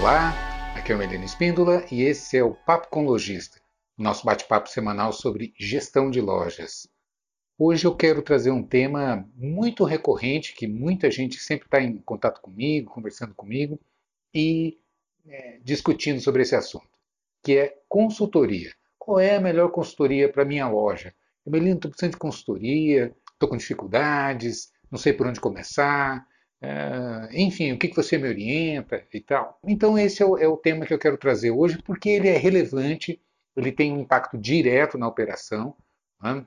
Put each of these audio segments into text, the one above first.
Olá, aqui é o Melino Espíndola e esse é o Papo com Lojista, nosso bate-papo semanal sobre gestão de lojas. Hoje eu quero trazer um tema muito recorrente que muita gente sempre está em contato comigo, conversando comigo e é, discutindo sobre esse assunto, que é consultoria. Qual é a melhor consultoria para minha loja? Melino, estou precisando de consultoria, estou com dificuldades, não sei por onde começar, enfim, o que, que você me orienta e tal. Então, esse é o, é o, tema que eu quero trazer hoje, porque ele é relevante, ele tem um impacto direto na operação. Né?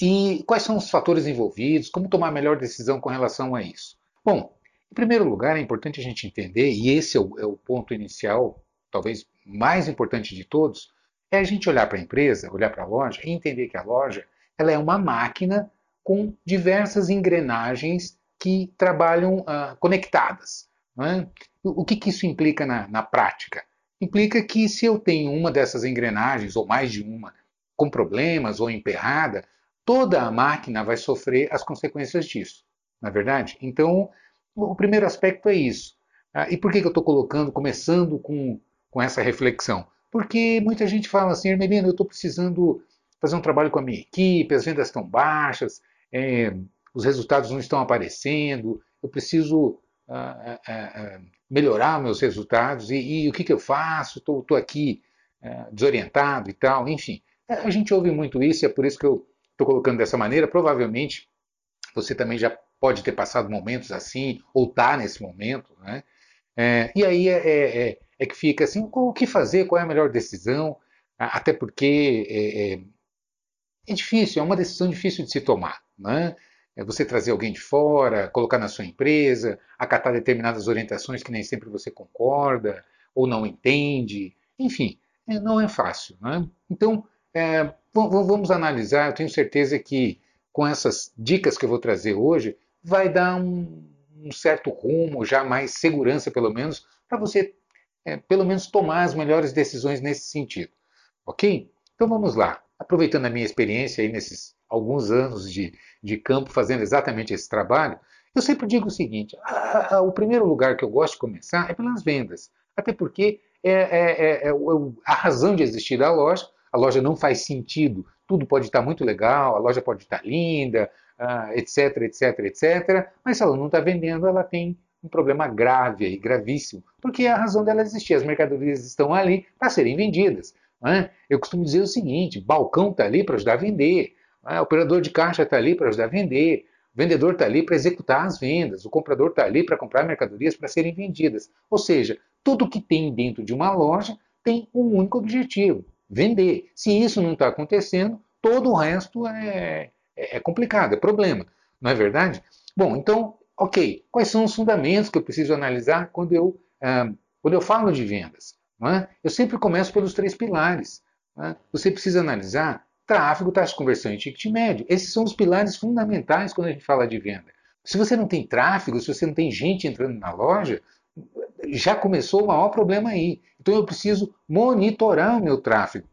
E quais são os fatores envolvidos, como tomar a melhor decisão com relação a isso? Bom, em primeiro lugar, é importante a gente entender, e esse é o, é o ponto inicial, talvez mais importante de todos, é a gente olhar para a empresa, olhar para a loja e entender que a loja ela é uma máquina com diversas engrenagens que trabalham uh, conectadas. É? O que, que, isso implica na, na, prática? Implica que se eu tenho uma dessas engrenagens, ou mais de uma, com problemas ou emperrada, toda a máquina vai sofrer as consequências disso. Não é verdade? Então, o primeiro aspecto é isso. Ah, e por que, que eu estou colocando, começando com, com essa reflexão? Porque muita gente fala assim, Hermelino, eu estou precisando fazer um trabalho com a minha equipe, as vendas estão baixas, é, os resultados não estão aparecendo, eu preciso uh, uh, uh, melhorar meus resultados e, e, o que, que eu faço? Estou aqui desorientado e tal, enfim. A gente ouve muito isso e é por isso que eu estou colocando dessa maneira. Provavelmente você também já pode ter passado momentos assim, ou está nesse momento, né? É, e aí é, é, é, é, que fica assim, o que fazer, qual é a melhor decisão, até porque é, é, é difícil, é uma decisão difícil de se tomar, né? É você trazer alguém de fora, colocar na sua empresa, acatar determinadas orientações que nem sempre você concorda ou não entende. Enfim, é, não é fácil. Né? Então, é, vamos analisar. Eu tenho certeza que com essas dicas que eu vou trazer hoje, vai dar um, um certo rumo, já mais segurança, pelo menos, para você, é, pelo menos, tomar as melhores decisões nesse sentido. Ok? Então vamos lá. Aproveitando a minha experiência aí nesses alguns anos de, de campo fazendo exatamente esse trabalho, eu sempre digo o seguinte: a, a, o primeiro lugar que eu gosto de começar é pelas vendas. Até porque é, é, é, é a razão de existir da loja. A loja não faz sentido, tudo pode estar muito legal, a loja pode estar linda, etc, etc, etc. Mas se ela não está vendendo, ela tem um problema grave e gravíssimo, porque é a razão dela existir. As mercadorias estão ali para serem vendidas. É? Eu costumo dizer o seguinte: balcão está ali para ajudar a vender. Ah, o operador de caixa está ali para ajudar a vender, o vendedor está ali para executar as vendas, o comprador está ali para comprar mercadorias para serem vendidas. Ou seja, tudo que tem dentro de uma loja tem um único objetivo: vender. Se isso não está acontecendo, todo o resto é, é, é complicado, é problema. Não é verdade? Bom, então, ok. Quais são os fundamentos que eu preciso analisar quando eu, ah, quando eu falo de vendas? É? Eu sempre começo pelos três pilares. É? Você precisa analisar tráfego, taxa de conversão e ticket médio. Esses são os pilares fundamentais quando a gente fala de venda. Se você não tem tráfego, se você não tem gente entrando na loja, já começou o maior problema aí. Então eu preciso monitorar o meu tráfego.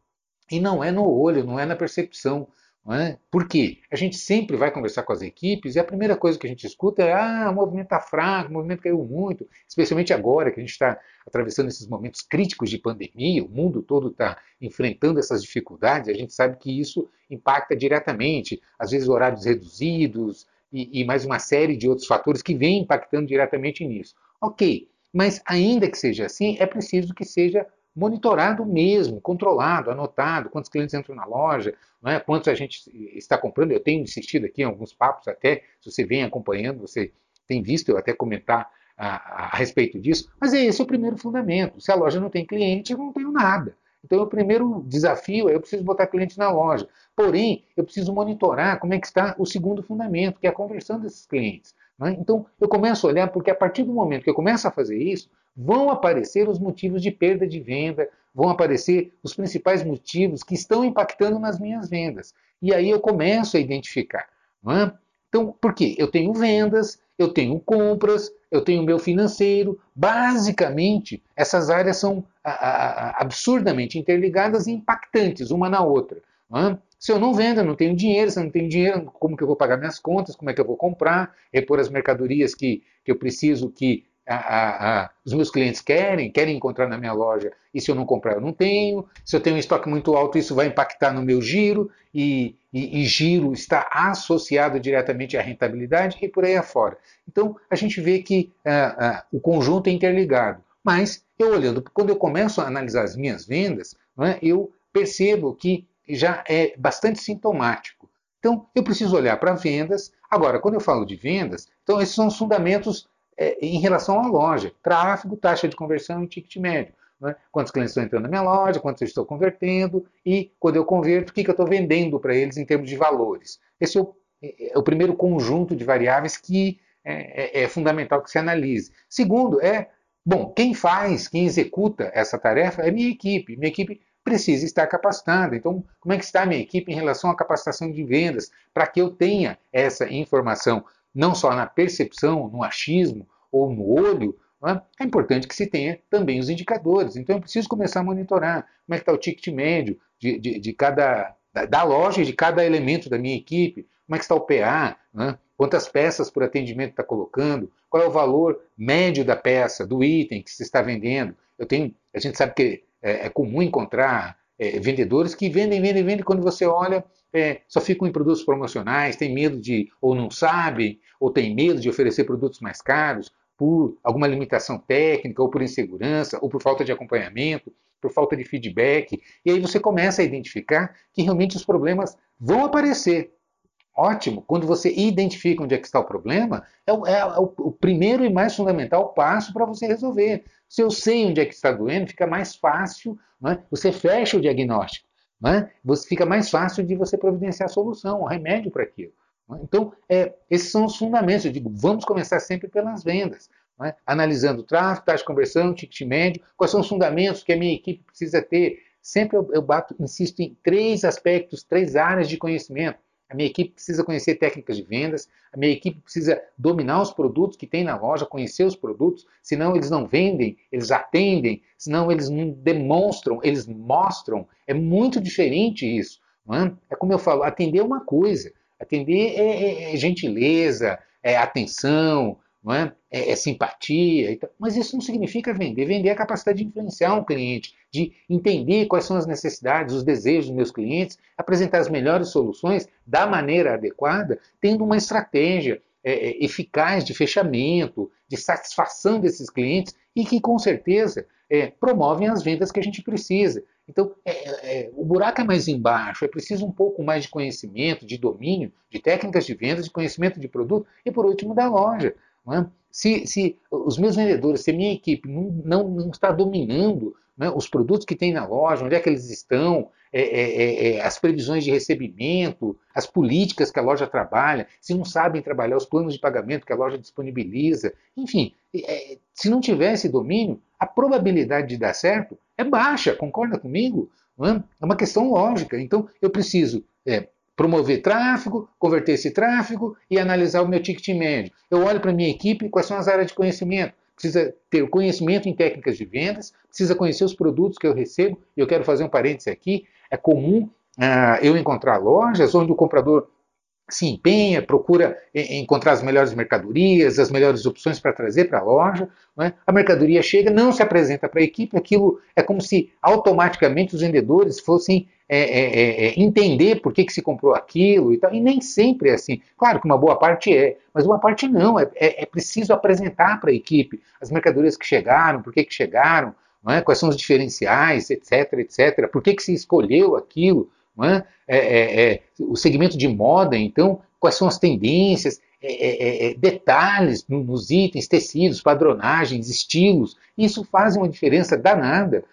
E não é no olho, não é na percepção. É? Por quê? A gente sempre vai conversar com as equipes e a primeira coisa que a gente escuta é ah, o movimento está fraco, o movimento caiu muito, especialmente agora que a gente está atravessando esses momentos críticos de pandemia, o mundo todo está enfrentando essas dificuldades, a gente sabe que isso impacta diretamente, às vezes horários reduzidos e, e mais uma série de outros fatores que vêm impactando diretamente nisso. Ok, mas ainda que seja assim, é preciso que seja monitorado mesmo, controlado, anotado, quantos clientes entram na loja, é? quantos a gente está comprando. Eu tenho insistido aqui em alguns papos até, se você vem acompanhando, você tem visto eu até comentar a, a, respeito disso, mas é esse é o primeiro fundamento. Se a loja não tem cliente, eu não tenho nada. Então, o primeiro desafio é eu preciso botar cliente na loja. Porém, eu preciso monitorar como é que está o segundo fundamento, que é a conversão desses clientes. Né? Então, eu começo a olhar, porque a partir do momento que eu começo a fazer isso, vão aparecer os motivos de perda de venda, vão aparecer os principais motivos que estão impactando nas minhas vendas. E aí eu começo a identificar. É? Então, por quê? Eu tenho vendas, eu tenho compras, eu tenho meu financeiro. Basicamente, essas áreas são a, a, absurdamente interligadas e impactantes uma na outra. É? Se eu não vendo, eu não tenho dinheiro, se eu não tenho dinheiro, como que eu vou pagar minhas contas, como é que eu vou comprar, repor as mercadorias que, que eu preciso que a, a, a, os meus clientes querem, querem encontrar na minha loja, e se eu não comprar, eu não tenho. Se eu tenho um estoque muito alto, isso vai impactar no meu giro, e, e, e giro está associado diretamente à rentabilidade e por aí afora. Então, a gente vê que o conjunto é interligado. Mas, eu olhando, quando eu começo a analisar as minhas vendas, é, eu percebo que já é bastante sintomático. Então, eu preciso olhar para vendas. Agora, quando eu falo de vendas, então esses são os fundamentos é, em relação à loja. Tráfego, taxa de conversão e ticket médio. Né? Quantos clientes estão entrando na minha loja, quantos eu estou convertendo e quando eu converto, o que, que eu estou vendendo para eles em termos de valores. Esse é o, é, é o primeiro conjunto de variáveis que é, é, é, fundamental que se analise. Segundo, é, bom, quem faz, quem executa essa tarefa é minha equipe. Minha equipe precisa estar capacitada. Então, como é que está a minha equipe em relação à capacitação de vendas para que eu tenha essa informação? não só na percepção, no achismo ou no olho, é? é importante que se tenha também os indicadores. Então eu preciso começar a monitorar como é que está o ticket médio de, de, de cada da, da, loja de cada elemento da minha equipe, como é que está o PA, né? quantas peças por atendimento está colocando, qual é o valor médio da peça, do item que se está vendendo. Eu tenho, a gente sabe que é, é comum encontrar é, vendedores que vendem, vendem, vendem, quando você olha, é, só ficam em produtos promocionais, tem medo de, ou não sabem, ou tem medo de oferecer produtos mais caros por alguma limitação técnica, ou por insegurança, ou por falta de acompanhamento, por falta de feedback. E aí você começa a identificar que realmente os problemas vão aparecer. Ótimo, quando você identifica onde é que está o problema, é o, é o primeiro e mais fundamental passo para você resolver. Se eu sei onde é que está doendo, fica mais fácil, né? você fecha o diagnóstico. Né? Você fica mais fácil de você providenciar a solução, o remédio para aquilo. Né? Então, é, esses são os fundamentos. Eu digo, vamos começar sempre pelas vendas. Né? Analisando o tráfego, taxa de conversão, ticket médio, quais são os fundamentos que a minha equipe precisa ter. Sempre eu, eu bato, insisto em três aspectos, três áreas de conhecimento. A minha equipe precisa conhecer técnicas de vendas, a minha equipe precisa dominar os produtos que tem na loja, conhecer os produtos, senão eles não vendem, eles atendem, senão eles não demonstram, eles mostram. É muito diferente isso. É? é? como eu falo, atender é uma coisa, atender é, é, é gentileza, é atenção, não é? É, é simpatia, mas isso não significa vender. Vender é a capacidade de influenciar um cliente, de entender quais são as necessidades, os desejos dos meus clientes, apresentar as melhores soluções da maneira adequada, tendo uma estratégia é, é eficaz de fechamento, de satisfação desses clientes e que com certeza é, promovem as vendas que a gente precisa. Então, é, é, o buraco é mais embaixo, é preciso um pouco mais de conhecimento, de domínio, de técnicas de vendas, de conhecimento de produto e, por último, da loja. É? Se, se, os meus vendedores, se a minha equipe não, não, não está dominando né, os produtos que tem na loja, onde é que eles estão, é, é, é, é, as previsões de recebimento, as políticas que a loja trabalha, se não sabem trabalhar os planos de pagamento que a loja disponibiliza, enfim, é, se não tiver esse domínio, a probabilidade de dar certo é baixa, concorda comigo? É uma questão lógica. Então, eu preciso é, promover tráfego, converter esse tráfego e analisar o meu ticket médio. Eu olho para a minha equipe, quais são as áreas de conhecimento. Precisa ter conhecimento em técnicas de vendas, precisa conhecer os produtos que eu recebo. Eu quero fazer um parêntese aqui. É comum uh, eu encontrar lojas onde o comprador se empenha, procura encontrar as melhores mercadorias, as melhores opções para trazer para a loja. É? A mercadoria chega, não se apresenta para a equipe, aquilo é como se automaticamente os vendedores fossem é, é, é, é, entender por que, que se comprou aquilo e tal. E nem sempre é assim. Claro que uma boa parte é, mas uma parte não. É, é, é preciso apresentar para a equipe as mercadorias que chegaram, por que, que chegaram, quais são os diferenciais, etc, etc. Por que, que se escolheu aquilo. É? É, é, é, o segmento de moda, então, quais são as tendências, é, é, detalhes nos itens, tecidos, padronagens, estilos. Isso faz uma diferença danada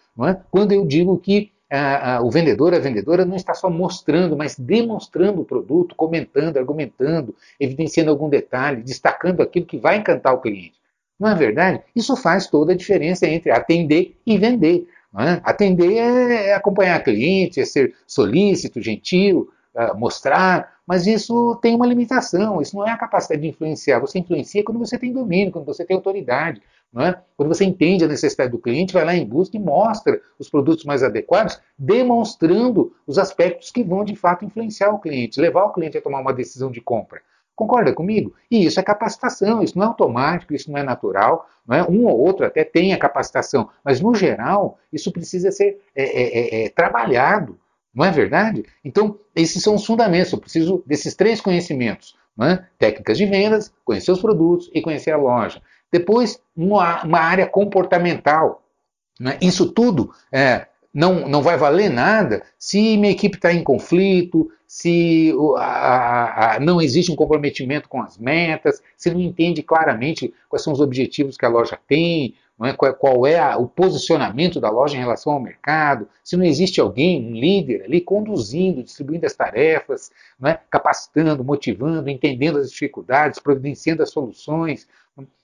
quando eu digo que a, a, o vendedor, a vendedora não está só mostrando, mas demonstrando o produto, comentando, argumentando, evidenciando algum detalhe, destacando aquilo que vai encantar o cliente. Não é verdade? Isso faz toda a diferença entre atender e vender. É? Atender é acompanhar cliente, é ser solícito, gentil, é mostrar, mas isso tem uma limitação, isso não é a capacidade de influenciar. Você influencia quando você tem domínio, quando você tem autoridade. É? Quando você entende a necessidade do cliente, vai lá em busca e mostra os produtos mais adequados, demonstrando os aspectos que vão de fato influenciar o cliente, levar o cliente a tomar uma decisão de compra. Concorda comigo? E isso é capacitação, isso não é automático, isso não é natural. Não é? Um ou outro até tem a capacitação, mas no geral isso precisa ser é, é, é, é trabalhado, não é verdade? Então, esses são os fundamentos. Eu preciso desses três conhecimentos: é? técnicas de vendas, conhecer os produtos e conhecer a loja. Depois, uma, uma área comportamental. Isso tudo é, não, não vai valer nada se minha equipe está em conflito, se a, a, não existe um comprometimento com as metas, se não entende claramente quais são os objetivos que a loja tem, é? qual, qual, é a, o posicionamento da loja em relação ao mercado, se não existe alguém, um líder ali conduzindo, distribuindo as tarefas, é? capacitando, motivando, entendendo as dificuldades, providenciando as soluções,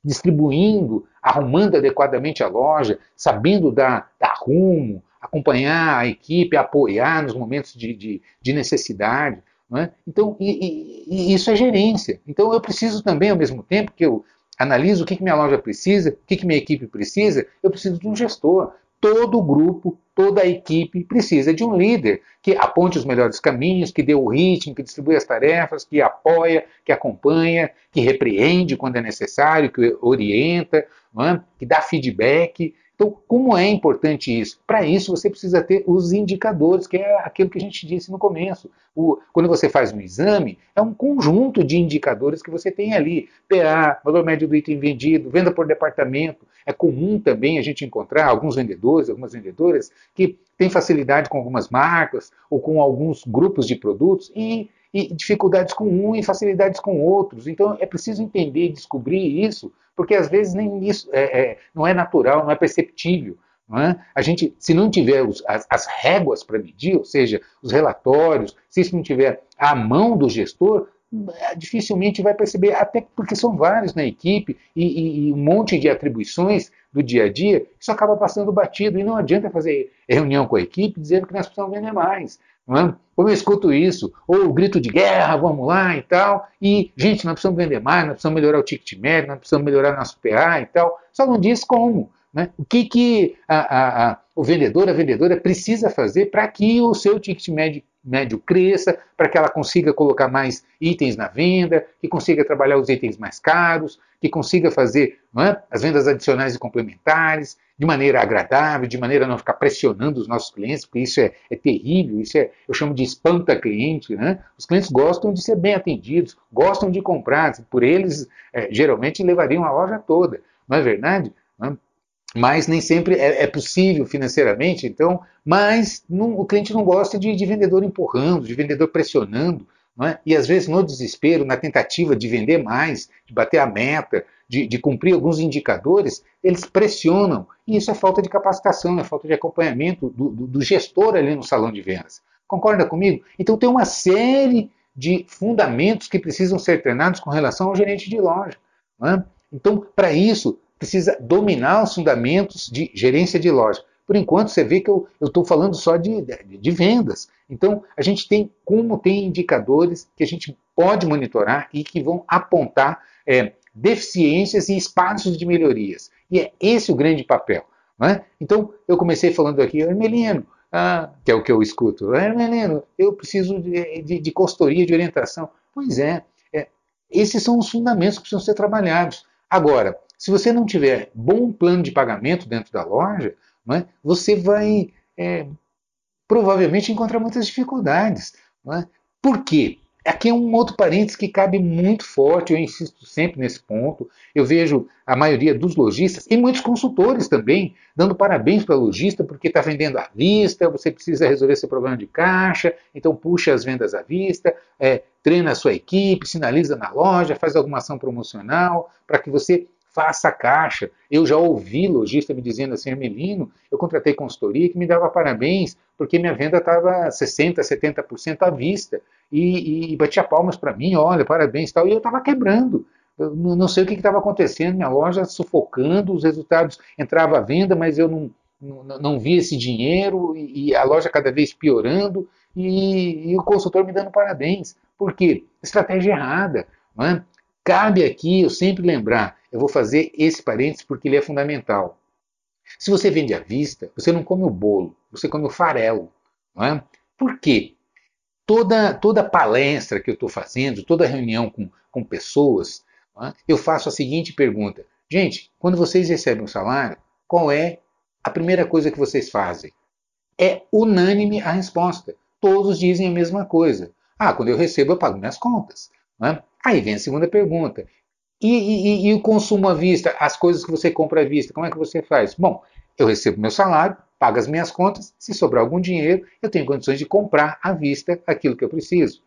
distribuindo, arrumando adequadamente a loja, sabendo dar, dar rumo, acompanhar a equipe, apoiar nos momentos de, de, de necessidade. É? Então, e, e, e isso é gerência. Então, eu preciso também, ao mesmo tempo que eu analiso o que, que minha loja precisa, o que, que minha equipe precisa, eu preciso de um gestor. Todo o grupo, toda a equipe precisa de um líder que aponte os melhores caminhos, que dê o ritmo, que distribui as tarefas, que apoia, que acompanha, que repreende quando é necessário, que orienta, é? que dá feedback. Então, como é importante isso? Para isso, você precisa ter os indicadores, que é aquilo que a gente disse no começo. O, quando você faz um exame, é um conjunto de indicadores que você tem ali. PA, valor médio do item vendido, venda por departamento. É comum também a gente encontrar alguns vendedores, algumas vendedoras, que têm facilidade com algumas marcas ou com alguns grupos de produtos e e dificuldades com um e facilidades com outros. Então é preciso entender e descobrir isso, porque às vezes nem isso é, é, não é natural, não é perceptível. Não é? A gente, se não tiver os, as, as réguas para medir, ou seja, os relatórios, se isso não tiver à mão do gestor, é, dificilmente vai perceber, até porque são vários na equipe e, e, e, um monte de atribuições do dia a dia, isso acaba passando batido e não adianta fazer reunião com a equipe dizendo que nós precisamos vender mais. É? Como eu escuto isso, ou o grito de guerra, vamos lá e tal, e, gente, nós precisamos vender mais, nós precisamos melhorar o ticket médio, nós precisamos melhorar nosso PA e tal, só não diz como. Né? O que, que a, a, a, o vendedor, a vendedora precisa fazer para que o seu ticket médio, médio cresça, para que ela consiga colocar mais itens na venda, que consiga trabalhar os itens mais caros, que consiga fazer é? as vendas adicionais e complementares de maneira agradável, de maneira a não ficar pressionando os nossos clientes, porque isso é, é terrível, isso é, eu chamo de espanta cliente. Né? Os clientes gostam de ser bem atendidos, gostam de comprar, por eles é, geralmente levariam a loja toda, não é verdade? Não? mas nem sempre é, é, possível financeiramente, então, mas não, o cliente não gosta de, de, vendedor empurrando, de vendedor pressionando, é? e às vezes no desespero, na tentativa de vender mais, de bater a meta, de, de, cumprir alguns indicadores, eles pressionam, e isso é falta de capacitação, é falta de acompanhamento do, do, do gestor ali no salão de vendas. Concorda comigo? Então tem uma série de fundamentos que precisam ser treinados com relação ao gerente de loja. É? Então, para isso, precisa dominar os fundamentos de gerência de loja. Por enquanto, você vê que eu estou falando só de, de, de, vendas. Então, a gente tem como tem indicadores que a gente pode monitorar e que vão apontar é, deficiências e espaços de melhorias. E é esse o grande papel. É? Então, eu comecei falando aqui, Hermelino, ah, que é o que eu escuto, Hermelino, eu preciso de, de, de consultoria, de orientação. Pois é, é, esses são os fundamentos que precisam ser trabalhados. Agora, se você não tiver bom plano de pagamento dentro da loja, é, você vai é, provavelmente encontrar muitas dificuldades. É? Por quê? Aqui é um outro parênteses que cabe muito forte, eu insisto sempre nesse ponto. Eu vejo a maioria dos lojistas e muitos consultores também dando parabéns para o lojista porque está vendendo à vista, você precisa resolver seu problema de caixa, então puxa as vendas à vista, é, treina a sua equipe, sinaliza na loja, faz alguma ação promocional para que você faça a caixa. Eu já ouvi lojista me dizendo assim, Hermelino, eu contratei consultoria que me dava parabéns porque minha venda estava 60%, 70% à vista e, e batia palmas para mim, olha, parabéns tal, e eu estava quebrando. Eu não sei o que estava acontecendo, minha loja sufocando, os resultados entrava à venda, mas eu não, não, não via esse dinheiro e, e, a loja cada vez piorando e, e, o consultor me dando parabéns. Por quê? Estratégia errada. É? Cabe aqui eu sempre lembrar, eu vou fazer esse parênteses porque ele é fundamental. Se você vende à vista, você não come o bolo, você come o farelo. Não é? Por quê? toda, toda palestra que eu estou fazendo, toda reunião com, com pessoas, é? eu faço a seguinte pergunta: gente, quando vocês recebem um salário, qual é a primeira coisa que vocês fazem? É unânime a resposta. Todos dizem a mesma coisa. Ah, quando eu recebo, eu pago minhas contas. É? Aí vem a segunda pergunta: e, e, e, o consumo à vista, as coisas que você compra à vista, como é que você faz? Bom, eu recebo meu salário, pago as minhas contas, se sobrar algum dinheiro, eu tenho condições de comprar à vista aquilo que eu preciso.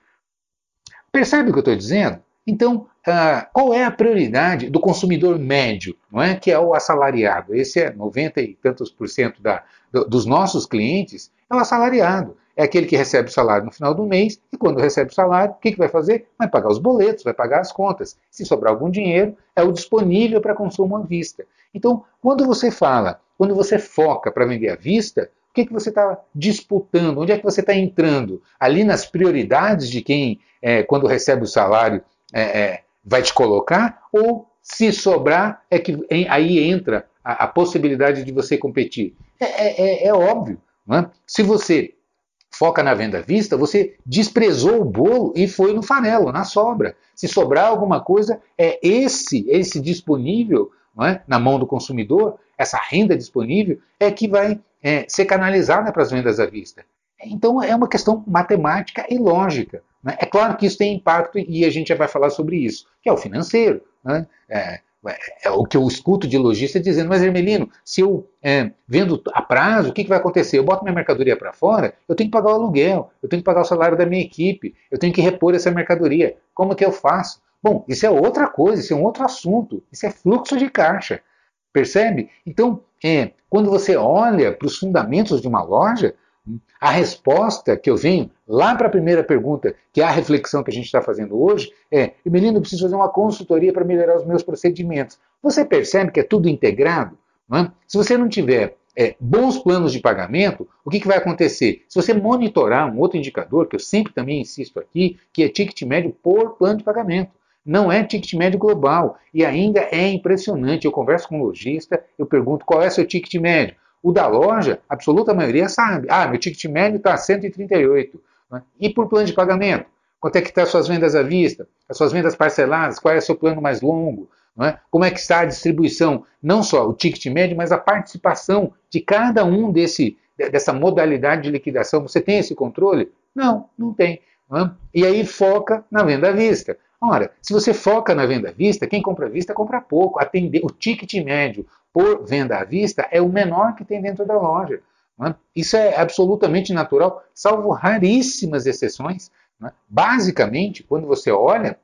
Percebe o que eu estou dizendo? Então, uh, qual é a prioridade do consumidor médio, não é? que é o assalariado? Esse é 90 e tantos por cento da, do, dos nossos clientes, é o assalariado é aquele que recebe o salário no final do mês e quando recebe o salário, o que, que vai fazer? Vai pagar os boletos, vai pagar as contas. Se sobrar algum dinheiro, é o disponível para consumo à vista. Então, quando você fala, quando você foca para vender à vista, o que, que você está disputando? Onde é que você está entrando? Ali nas prioridades de quem, é, quando recebe o salário, é, é, vai te colocar? Ou se sobrar, é que aí entra a, a possibilidade de você competir? É, é, é, é óbvio. Se você foca na venda à vista, você desprezou o bolo e foi no farelo, na sobra. Se sobrar alguma coisa, é esse, esse disponível é? na mão do consumidor, essa renda disponível, é que vai é, ser canalizada para as vendas à vista. Então é uma questão matemática e lógica. Né? É claro que isso tem impacto e a gente já vai falar sobre isso, que é o financeiro. Né? É, é o que eu escuto de lojista dizendo, mas Hermelino, se eu é, vendo a prazo, o que, que vai acontecer? Eu boto minha mercadoria para fora, eu tenho que pagar o aluguel, eu tenho que pagar o salário da minha equipe, eu tenho que repor essa mercadoria. Como que eu faço? Bom, isso é outra coisa, isso é um outro assunto, isso é fluxo de caixa. Percebe? Então, é, quando você olha para os fundamentos de uma loja, a resposta que eu venho lá para a primeira pergunta, que é a reflexão que a gente está fazendo hoje, é: Emelino, eu preciso fazer uma consultoria para melhorar os meus procedimentos. Você percebe que é tudo integrado? É? Se você não tiver é, bons planos de pagamento, o que, que, vai acontecer? Se você monitorar um outro indicador, que eu sempre também insisto aqui, que é ticket médio por plano de pagamento. Não é ticket médio global. E ainda é impressionante. Eu converso com um lojista, eu pergunto qual é seu ticket médio. O da loja, a absoluta maioria sabe. Ah, meu ticket médio está 138. Né? E por plano de pagamento? Quanto é que estão tá as suas vendas à vista? As suas vendas parceladas? Qual é o seu plano mais longo? É? Como é que está a distribuição? Não só o ticket médio, mas a participação de cada um desse, dessa modalidade de liquidação. Você tem esse controle? Não, não tem. É? E aí foca na venda à vista. Ora, se você foca na venda à vista, quem compra à vista compra pouco. Atender, o ticket médio por venda à vista é o menor que tem dentro da loja. É? Isso é absolutamente natural, salvo raríssimas exceções. É? Basicamente, quando você olha,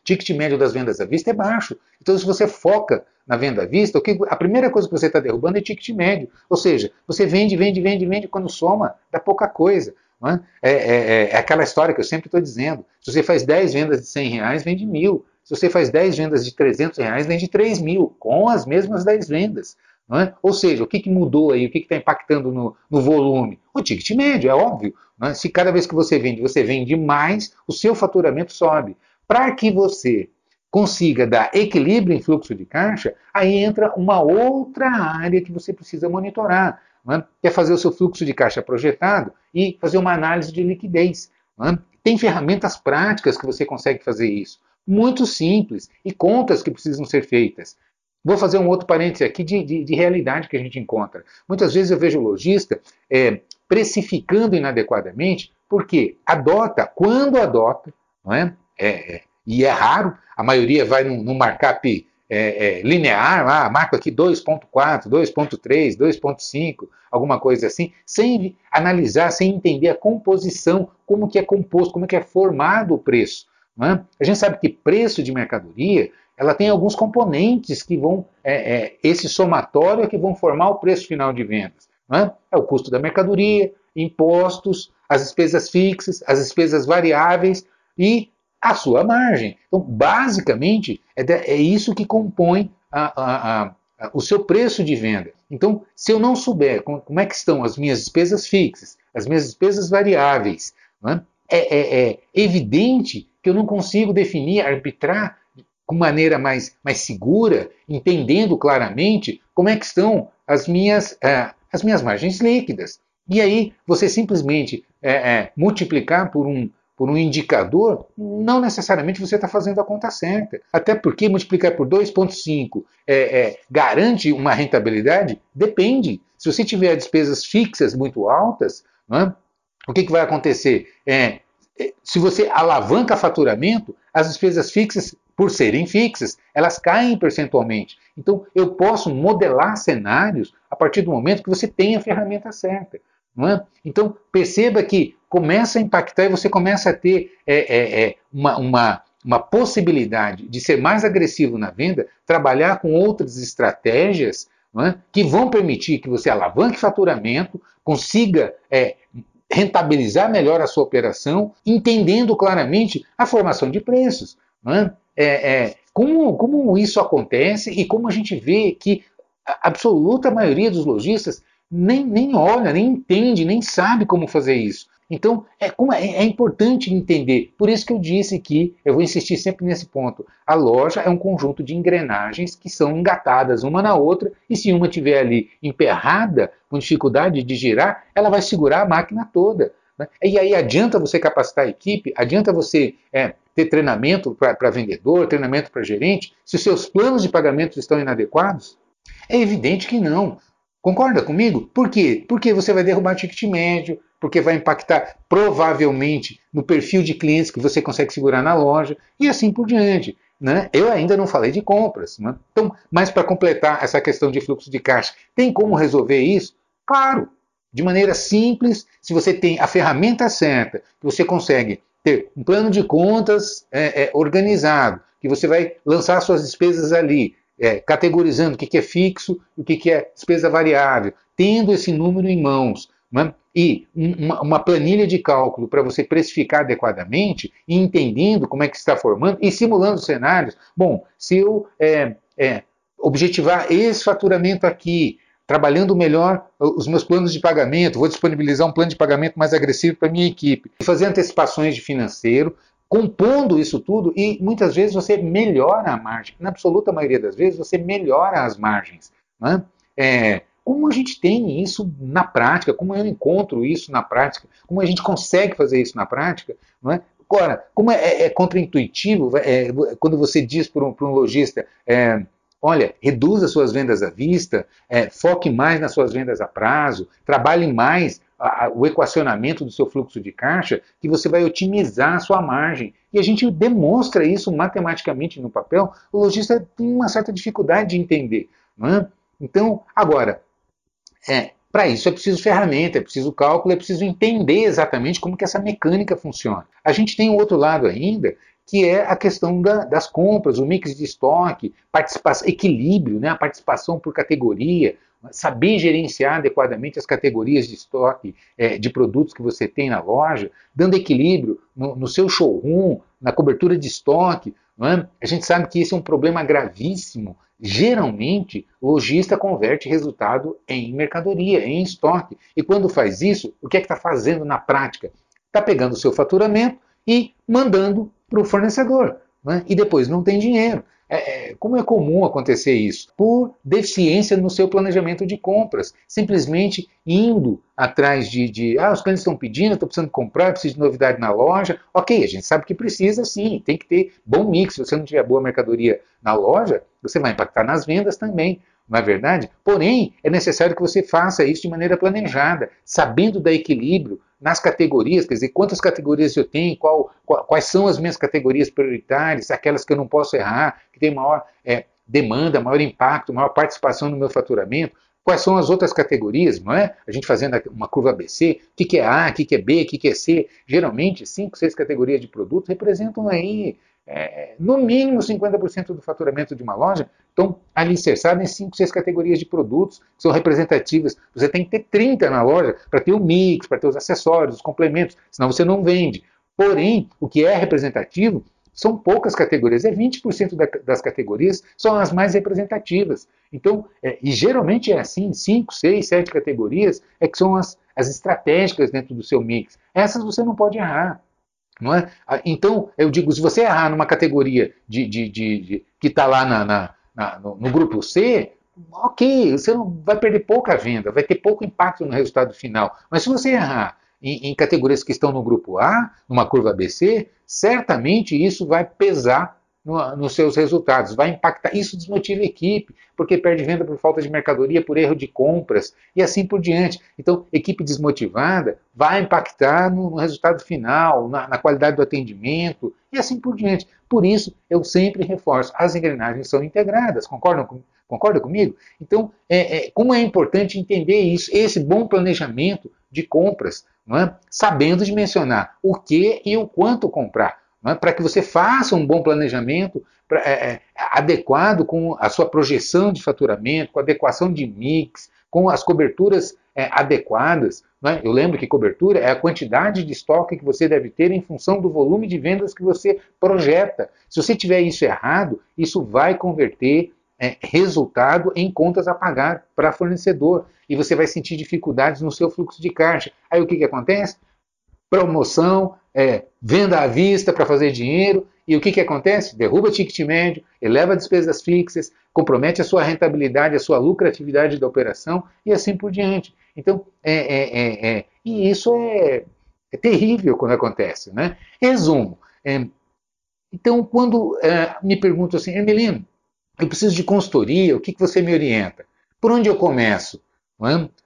o ticket médio das vendas à vista é baixo. Então, se você foca na venda à vista, a primeira coisa que você está derrubando é ticket médio. Ou seja, você vende, vende, vende, vende, quando soma, dá pouca coisa. É? É, é, é, aquela história que eu sempre estou dizendo. Se você faz 10 vendas de 100 reais, vende mil. Se você faz 10 vendas de 300 reais, vende 3 mil, com as mesmas 10 vendas. É? Ou seja, o que, que mudou aí? O que está impactando no, no, volume? O ticket médio, é óbvio. É? Se cada vez que você vende, você vende mais, o seu faturamento sobe. Para que você consiga dar equilíbrio em fluxo de caixa, aí entra uma outra área que você precisa monitorar né? que é fazer o seu fluxo de caixa projetado e fazer uma análise de liquidez. Tem ferramentas práticas que você consegue fazer isso, muito simples, e contas que precisam ser feitas. Vou fazer um outro parêntese aqui de, de, de realidade que a gente encontra. Muitas vezes eu vejo o lojista é, precificando inadequadamente, porque adota, quando adota, não é? É, é, e é raro, a maioria vai num, num markup é, é, linear, ah, marco aqui 2.4, 2.3, 2.5, alguma coisa assim, sem analisar, sem entender a composição, como que é composto, como que é formado o preço. É? A gente sabe que preço de mercadoria ela tem alguns componentes que vão, é, é, esse somatório é que vão formar o preço final de vendas. É? é o custo da mercadoria, impostos, as despesas fixas, as despesas variáveis e a sua margem. Então, basicamente, é, de, é isso que compõe a, a, a, o seu preço de venda. Então, se eu não souber como, como, é que estão as minhas despesas fixas, as minhas despesas variáveis, é? É, é, é, evidente que eu não consigo definir, arbitrar com maneira mais, mais segura, entendendo claramente como é que estão as minhas, é, as minhas margens líquidas. E aí, você simplesmente é, multiplicar por um, por um indicador, não necessariamente você está fazendo a conta certa. Até porque multiplicar por 2,5 é, é, garante uma rentabilidade? Depende. Se você tiver despesas fixas muito altas, é? o que, que vai acontecer? É, é, se você alavanca faturamento, as despesas fixas, por serem fixas, elas caem percentualmente. Então, eu posso modelar cenários a partir do momento que você tem a ferramenta certa. É? Então, perceba que começa a impactar e você começa a ter é, é, é, uma, uma, uma possibilidade de ser mais agressivo na venda, trabalhar com outras estratégias é? que vão permitir que você alavanque faturamento, consiga é, rentabilizar melhor a sua operação, entendendo claramente a formação de preços. Como, como isso acontece e como a gente vê que a absoluta maioria dos lojistas nem, nem olha, nem entende, nem sabe como fazer isso. Então, é, é, é, importante entender. Por isso que eu disse que, eu vou insistir sempre nesse ponto, a loja é um conjunto de engrenagens que são engatadas uma na outra, e se uma estiver ali emperrada, com dificuldade de girar, ela vai segurar a máquina toda. Né? E aí adianta você capacitar a equipe, adianta você é, ter treinamento para vendedor, treinamento para gerente, se os seus planos de pagamento estão inadequados? É evidente que não. Concorda comigo? Por quê? Porque você vai derrubar ticket médio, porque vai impactar provavelmente no perfil de clientes que você consegue segurar na loja e assim por diante. Né? Eu ainda não falei de compras. Né? Então, mas para completar essa questão de fluxo de caixa, tem como resolver isso? Claro, de maneira simples, se você tem a ferramenta certa, você consegue ter um plano de contas é, é, organizado, que você vai lançar suas despesas ali, é, categorizando o que, que é fixo e o que, que é despesa variável, tendo esse número em mãos, né? e uma, uma, planilha de cálculo para você precificar adequadamente, entendendo como é que está formando e simulando cenários. Bom, se eu é, é, objetivar esse faturamento aqui, trabalhando melhor os meus planos de pagamento, vou disponibilizar um plano de pagamento mais agressivo para minha equipe, fazer antecipações de financeiro, compondo isso tudo e muitas vezes você melhora a margem. Na absoluta maioria das vezes você melhora as margens. Né? É, como a gente tem isso na prática? Como eu encontro isso na prática? Como a gente consegue fazer isso na prática? Não é? Agora, como é, é, é contraintuitivo é, quando você diz para um, um, lojista, é, olha, reduza suas vendas à vista, é, foque mais nas suas vendas a prazo, trabalhe mais a, o equacionamento do seu fluxo de caixa, que você vai otimizar a sua margem. E a gente demonstra isso matematicamente no papel, o lojista tem uma certa dificuldade de entender. É? Então, agora, é, para isso é preciso ferramenta, é preciso cálculo, é preciso entender exatamente como que essa mecânica funciona. A gente tem outro lado ainda, que é a questão da, das compras, o mix de estoque, equilíbrio, né, a participação por categoria, saber gerenciar adequadamente as categorias de estoque é, de produtos que você tem na loja, dando equilíbrio no, no seu showroom, na cobertura de estoque. É? A gente sabe que esse é um problema gravíssimo. Geralmente, o lojista converte resultado em mercadoria, em estoque. E quando faz isso, o que é que está fazendo na prática? Está pegando o seu faturamento e mandando para o fornecedor. Né? E depois não tem dinheiro. É, é, como é comum acontecer isso? Por deficiência no seu planejamento de compras. Simplesmente indo atrás de, de ah, os clientes estão pedindo, estou precisando comprar, preciso de novidade na loja. Ok, a gente sabe que precisa sim, tem que ter bom mix. Se você não tiver boa mercadoria na loja, você vai impactar nas vendas também não é verdade? Porém, é necessário que você faça isso de maneira planejada, sabendo da equilíbrio nas categorias, quer dizer, quantas categorias eu tenho, qual, quais são as minhas categorias prioritárias, aquelas que eu não posso errar, que tem maior é, demanda, maior impacto, maior participação no meu faturamento, quais são as outras categorias, não é? A gente fazendo uma curva ABC, o que, é A, o que, é B, o que, é C, geralmente cinco, seis categorias de produtos representam aí é, no mínimo 50% do faturamento de uma loja estão alicerçados em 5, 6 categorias de produtos que são representativas. Você tem que ter 30 na loja para ter o mix, para ter os acessórios, os complementos, senão você não vende. Porém, o que é representativo são poucas categorias, é 20% da, das categorias são as mais representativas. Então, é, e geralmente é assim, 5, 6, 7 categorias é que são as, as estratégicas dentro do seu mix. Essas você não pode errar. Não é? Ah, então, eu digo, se você errar numa categoria de, de, de, de que está lá na, na, na, no, no, grupo C, ok, você não vai perder pouca venda, vai ter pouco impacto no resultado final. Mas se você errar em, em categorias que estão no grupo A, numa curva ABC, certamente isso vai pesar no, nos seus resultados, vai impactar. Isso desmotiva a equipe, porque perde venda por falta de mercadoria, por erro de compras e assim por diante. Então, equipe desmotivada vai impactar no, no resultado final, na, na, qualidade do atendimento e assim por diante. Por isso, eu sempre reforço: as engrenagens são integradas. Concordam, concorda comigo? Então, é, é, como é importante entender isso, esse bom planejamento de compras, é? sabendo dimensionar o que e o quanto comprar é? para que você faça um bom planejamento pra, é, é, adequado com a sua projeção de faturamento, com a adequação de mix, com as coberturas é, adequadas. É? Eu lembro que cobertura é a quantidade de estoque que você deve ter em função do volume de vendas que você projeta. Se você tiver isso errado, isso vai converter é, resultado em contas a pagar para fornecedor e você vai sentir dificuldades no seu fluxo de caixa. Aí o que, que acontece? Promoção, é, venda à vista para fazer dinheiro, e o que, que acontece? Derruba ticket médio, eleva despesas fixas, compromete a sua rentabilidade, a sua lucratividade da operação e assim por diante. Então, é, é, é, é e isso é, é, terrível quando acontece. Né? Resumo. É, então, quando me perguntam assim, Emelino, eu preciso de consultoria, o que, que você me orienta? Por onde eu começo?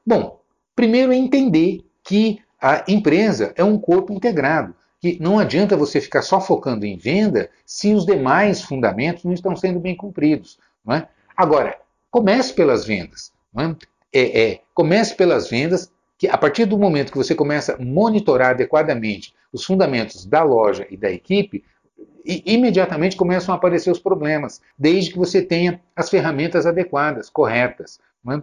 Bom, primeiro é entender que a empresa é um corpo integrado, que não adianta você ficar só focando em venda se os demais fundamentos não estão sendo bem cumpridos. É? Agora, comece pelas vendas. É? É, é, comece pelas vendas, que a partir do momento que você começa a monitorar adequadamente os fundamentos da loja e da equipe, e imediatamente começam a aparecer os problemas, desde que você tenha as ferramentas adequadas, corretas. É?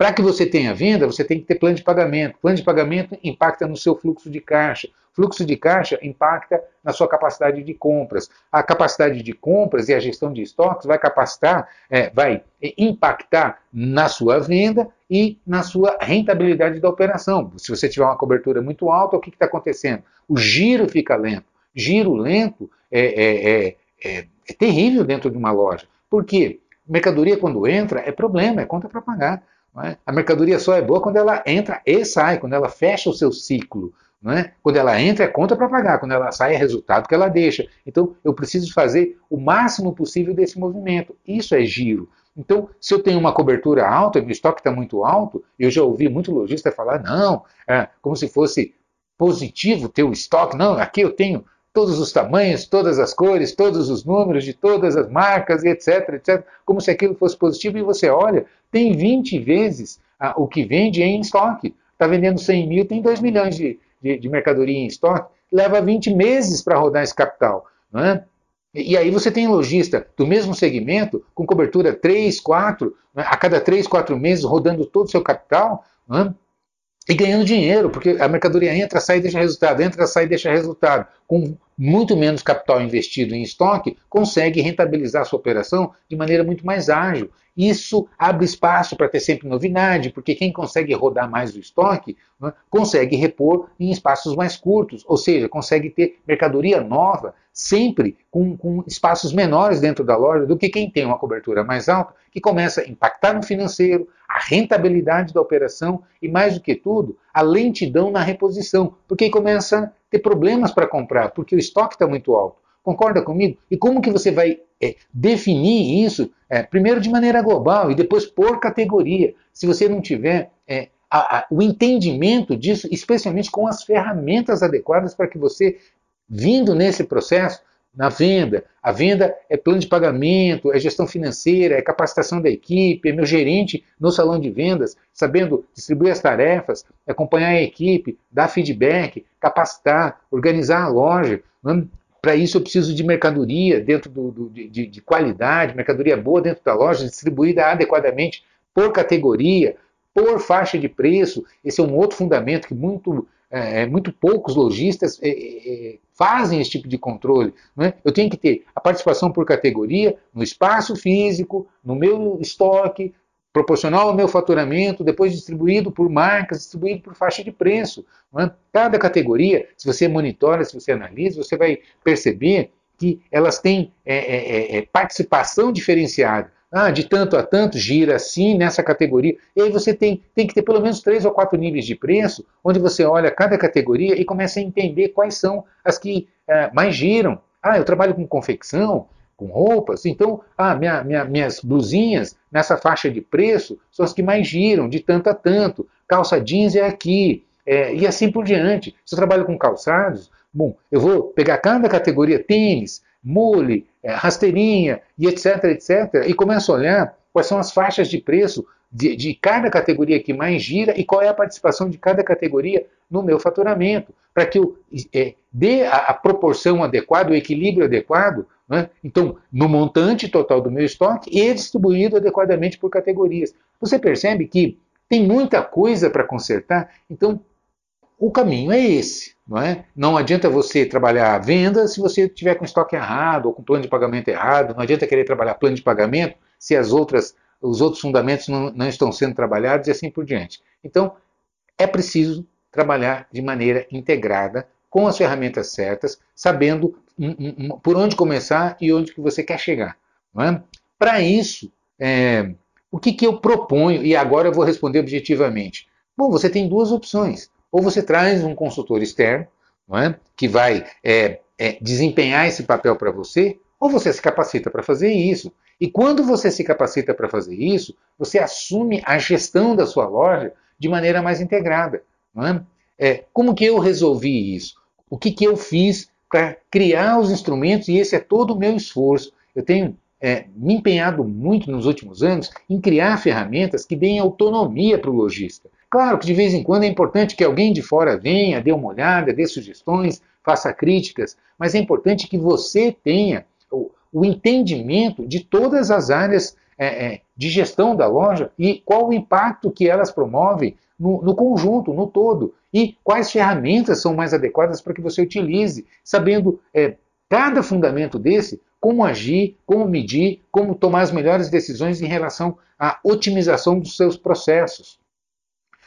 Para que você tenha venda, você tem que ter plano de pagamento. Plano de pagamento impacta no seu fluxo de caixa. Fluxo de caixa impacta na sua capacidade de compras. A capacidade de compras e a gestão de estoques vai capacitar, é, vai impactar na sua venda e na sua rentabilidade da operação. Se você tiver uma cobertura muito alta, o que está acontecendo? O giro fica lento. Giro lento é, é, é, é, é terrível dentro de uma loja. Por quê? Mercadoria, quando entra, é problema, é conta para pagar. É? A mercadoria só é boa quando ela entra e sai, quando ela fecha o seu ciclo. É? Quando ela entra é conta para pagar, quando ela sai é resultado que ela deixa. Então eu preciso fazer o máximo possível desse movimento. Isso é giro. Então, se eu tenho uma cobertura alta, meu estoque está muito alto, eu já ouvi muito lojista falar, não, é como se fosse positivo ter o estoque. Não, aqui eu tenho todos os tamanhos, todas as cores, todos os números de todas as marcas, etc, etc, como se aquilo fosse positivo, e você olha, tem 20 vezes ah, o que vende em estoque. Está vendendo 100 mil, tem 2 milhões de, de, de mercadoria em estoque, leva 20 meses para rodar esse capital. É? E aí você tem lojista do mesmo segmento, com cobertura 3, 4, né, a cada 3, 4 meses rodando todo o seu capital, é? E ganhando dinheiro, porque a mercadoria entra, sai e deixa resultado, entra, sai e deixa resultado. Com muito menos capital investido em estoque, consegue rentabilizar sua operação de maneira muito mais ágil. Isso abre espaço para ter sempre novidade, porque quem consegue rodar mais o estoque né, consegue repor em espaços mais curtos, ou seja, consegue ter mercadoria nova sempre com, com, espaços menores dentro da loja do que quem tem uma cobertura mais alta, que começa a impactar no financeiro, a rentabilidade da operação e, mais do que tudo, a lentidão na reposição, porque começa a ter problemas para comprar, porque o estoque está muito alto. Concorda comigo? E como que você vai é, definir isso, é, primeiro de maneira global e depois por categoria, se você não tiver é, a, a, o entendimento disso, especialmente com as ferramentas adequadas para que você, vindo nesse processo, na venda. A venda é plano de pagamento, é gestão financeira, é capacitação da equipe, é meu gerente no salão de vendas, sabendo distribuir as tarefas, acompanhar a equipe, dar feedback, capacitar, organizar a loja. Para isso eu preciso de mercadoria dentro do, do de, de, qualidade, mercadoria boa dentro da loja, distribuída adequadamente por categoria, por faixa de preço. Esse é um outro fundamento que muito, é, é muito poucos lojistas é, é, fazem esse tipo de controle. Né? Eu tenho que ter a participação por categoria no espaço físico, no meu estoque, proporcional ao meu faturamento, depois distribuído por marcas, distribuído por faixa de preço. É? Cada categoria, se você monitora, se você analisa, você vai perceber que elas têm é, é, é, é participação diferenciada. ah, de tanto a tanto, gira assim nessa categoria. E aí você tem, tem que ter pelo menos três ou quatro níveis de preço, onde você olha cada categoria e começa a entender quais são as que é, mais giram. Ah, eu trabalho com confecção, com roupas, então ah, minha, minha, minhas blusinhas nessa faixa de preço são as que mais giram, de tanto a tanto. Calça jeans é aqui, é, e assim por diante. Se eu trabalho com calçados, bom, eu vou pegar cada categoria, tênis, mule, é, rasteirinha e etc, etc, e começo a olhar quais são as faixas de preço de, de, cada categoria que mais gira e qual é a participação de cada categoria no meu faturamento, para que eu é, dê a, a, proporção adequada, o equilíbrio adequado, né? então, no montante total do meu estoque e distribuído adequadamente por categorias. Você percebe que tem muita coisa para consertar, então o caminho é esse. Não, é? não adianta você trabalhar a venda se você tiver com estoque errado ou com plano de pagamento errado. Não adianta querer trabalhar plano de pagamento se as outras, os outros fundamentos não, não estão sendo trabalhados e assim por diante. Então, é preciso trabalhar de maneira integrada, com as ferramentas certas, sabendo por onde começar e onde que você quer chegar. É? Para isso, é, o que, que eu proponho, e agora eu vou responder objetivamente. Bom, você tem duas opções. Ou você traz um consultor externo, é? que vai é, é, desempenhar esse papel para você, ou você se capacita para fazer isso. E quando você se capacita para fazer isso, você assume a gestão da sua loja de maneira mais integrada. É? é? como que eu resolvi isso? O que, que eu fiz para criar os instrumentos? E esse é todo o meu esforço. Eu tenho é, me empenhado muito nos últimos anos em criar ferramentas que deem autonomia para o lojista. Claro que de vez em quando é importante que alguém de fora venha, dê uma olhada, dê sugestões, faça críticas, mas é importante que você tenha o, o entendimento de todas as áreas é, é, de gestão da loja e qual o impacto que elas promovem no, no, conjunto, no todo, e quais ferramentas são mais adequadas para que você utilize, sabendo é, cada fundamento desse, como agir, como medir, como tomar as melhores decisões em relação à otimização dos seus processos.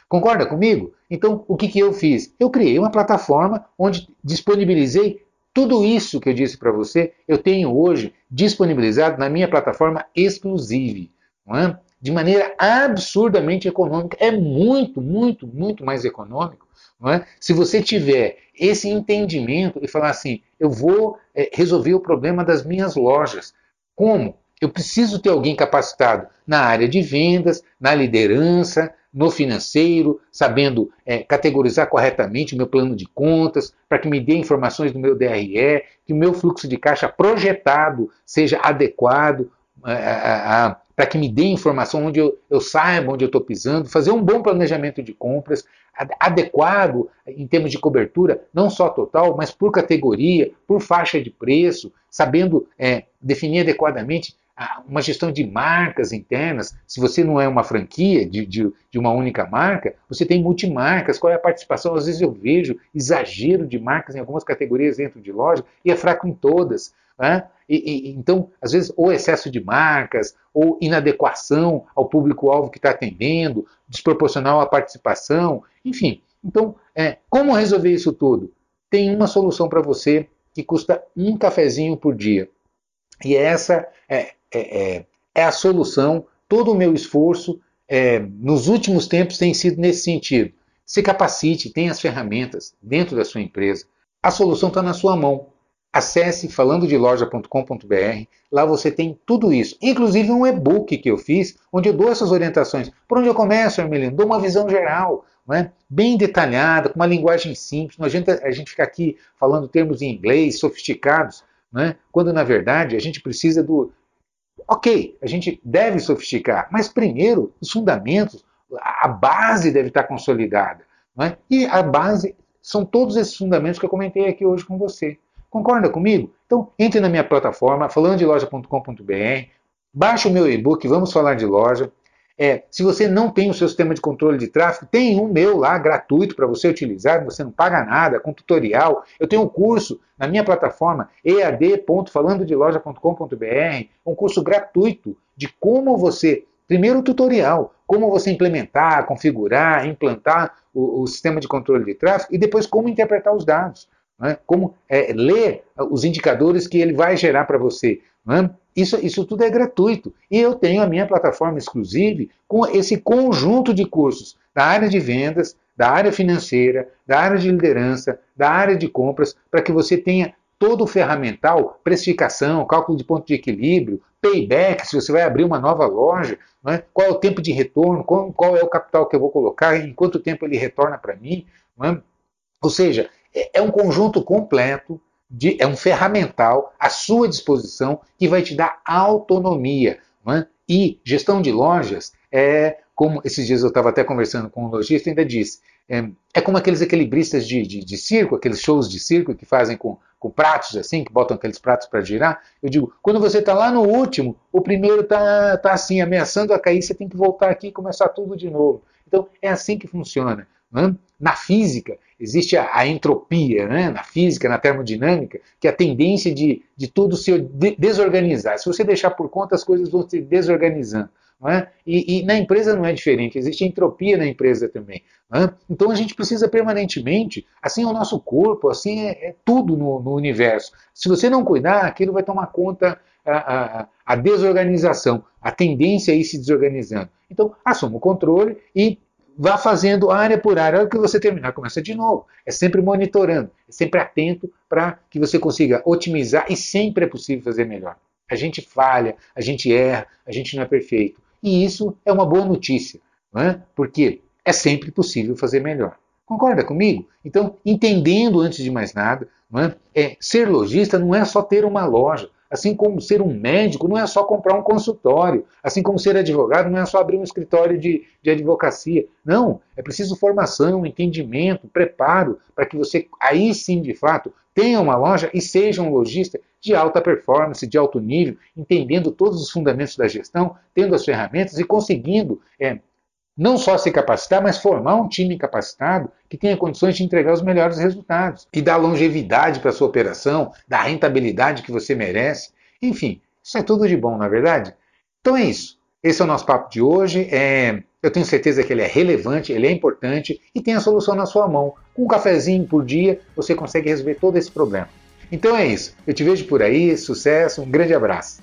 Concorda comigo? Então, o que, que eu fiz? Eu criei uma plataforma onde disponibilizei tudo isso que eu disse para você, eu tenho hoje disponibilizado na minha plataforma Exclusive, é? de maneira absurdamente econômica. É muito, muito, muito mais econômico. É? Se você tiver esse entendimento e falar assim, eu vou é, resolver o problema das minhas lojas. Como? Eu preciso ter alguém capacitado na área de vendas, na liderança, no financeiro, sabendo é, categorizar corretamente o meu plano de contas, para que me dê informações do meu DRE, que o meu fluxo de caixa projetado seja adequado, para que me dê informação onde eu, eu saiba onde eu estou pisando, fazer um bom planejamento de compras, adequado em termos de cobertura, não só total, mas por categoria, por faixa de preço, sabendo é, definir adequadamente uma gestão de marcas internas. Se você não é uma franquia de, de, de, uma única marca, você tem multimarcas. Qual é a participação? Às vezes eu vejo exagero de marcas em algumas categorias dentro de loja e é fraco em todas. Né? E, e, então, às vezes, ou excesso de marcas, ou inadequação ao público-alvo que está atendendo, desproporcional à participação, enfim. Então, é, como resolver isso tudo? Tem uma solução para você que custa um cafezinho por dia. E essa é, é, é, é a solução. Todo o meu esforço é, nos últimos tempos tem sido nesse sentido. Se capacite, tenha as ferramentas dentro da sua empresa. A solução está na sua mão. Acesse falandodeloja.com.br, lá você tem tudo isso, inclusive um e-book que eu fiz, onde eu dou essas orientações. Por onde eu começo, Hermelino? Dou uma visão geral, né? bem detalhada, com uma linguagem simples. Não adianta a gente ficar aqui falando termos em inglês sofisticados, né? quando na verdade a gente precisa do, Ok, a gente deve sofisticar, mas primeiro os fundamentos, a base deve estar consolidada. É? E a base são todos esses fundamentos que eu comentei aqui hoje com você. Concorda comigo? Então, entre na minha plataforma, falandodeloja.com.br, baixe o meu e-book, vamos falar de loja. É, se você não tem o seu sistema de controle de tráfego, tem um meu lá gratuito para você utilizar, você não paga nada, com tutorial. Eu tenho um curso na minha plataforma ead.falandodeloja.com.br, um curso gratuito de como você, primeiro tutorial, como você implementar, configurar, implantar o, o sistema de controle de tráfego e depois como interpretar os dados. Né? Como é, ler os indicadores que ele vai gerar para você. Né? Isso, isso tudo é gratuito. E eu tenho a minha plataforma exclusiva com esse conjunto de cursos da área de vendas, da área financeira, da área de liderança, da área de compras, para que você tenha todo o ferramental, precificação, cálculo de ponto de equilíbrio, payback, se você vai abrir uma nova loja, é? qual é o tempo de retorno, qual, qual, é o capital que eu vou colocar, em quanto tempo ele retorna para mim. É? Ou seja, é, é um conjunto completo, de, é um ferramental à sua disposição que vai te dar autonomia. É? E gestão de lojas é como esses dias eu estava até conversando com um lojista, ainda disse, é, é como aqueles equilibristas de, de, de, circo, aqueles shows de circo que fazem com, com pratos assim, que botam aqueles pratos para girar. Eu digo, quando você está lá no último, o primeiro está tá assim, ameaçando a cair, você tem que voltar aqui e começar tudo de novo. Então é assim que funciona. Né? Na física, existe a, a entropia, né? na física, na termodinâmica, que é a tendência de, de tudo se desorganizar. Se você deixar por conta, as coisas vão se desorganizando. É? E, e, na empresa não é diferente, existe entropia na empresa também. É? Então a gente precisa permanentemente, assim é o nosso corpo, assim é, é tudo no, no, universo. Se você não cuidar, aquilo vai tomar conta a, a, a desorganização, a tendência a ir se desorganizando. Então assuma o controle e vá fazendo área por área. A hora que você terminar, começa de novo. É sempre monitorando, é sempre atento para que você consiga otimizar e sempre é possível fazer melhor. A gente falha, a gente erra, a gente não é perfeito. E isso é uma boa notícia, é? porque é sempre possível fazer melhor. Concorda comigo? Então, entendendo antes de mais nada, é? É, ser lojista não é só ter uma loja. Assim como ser um médico não é só comprar um consultório. Assim como ser advogado não é só abrir um escritório de, de advocacia. Não, é preciso formação, entendimento, preparo para que você, aí sim, de fato, tenha uma loja e seja um lojista de alta performance, de alto nível, entendendo todos os fundamentos da gestão, tendo as ferramentas e conseguindo é, não só se capacitar, mas formar um time capacitado que tenha condições de entregar os melhores resultados e dar longevidade para sua operação, dar rentabilidade que você merece. Enfim, isso é tudo de bom, na é verdade? Então é isso. Esse é o nosso papo de hoje. É, eu tenho certeza que ele é relevante, ele é importante e tem a solução na sua mão. Com um cafezinho por dia, você consegue resolver todo esse problema. Então é isso. Eu te vejo por aí. Sucesso. Um grande abraço.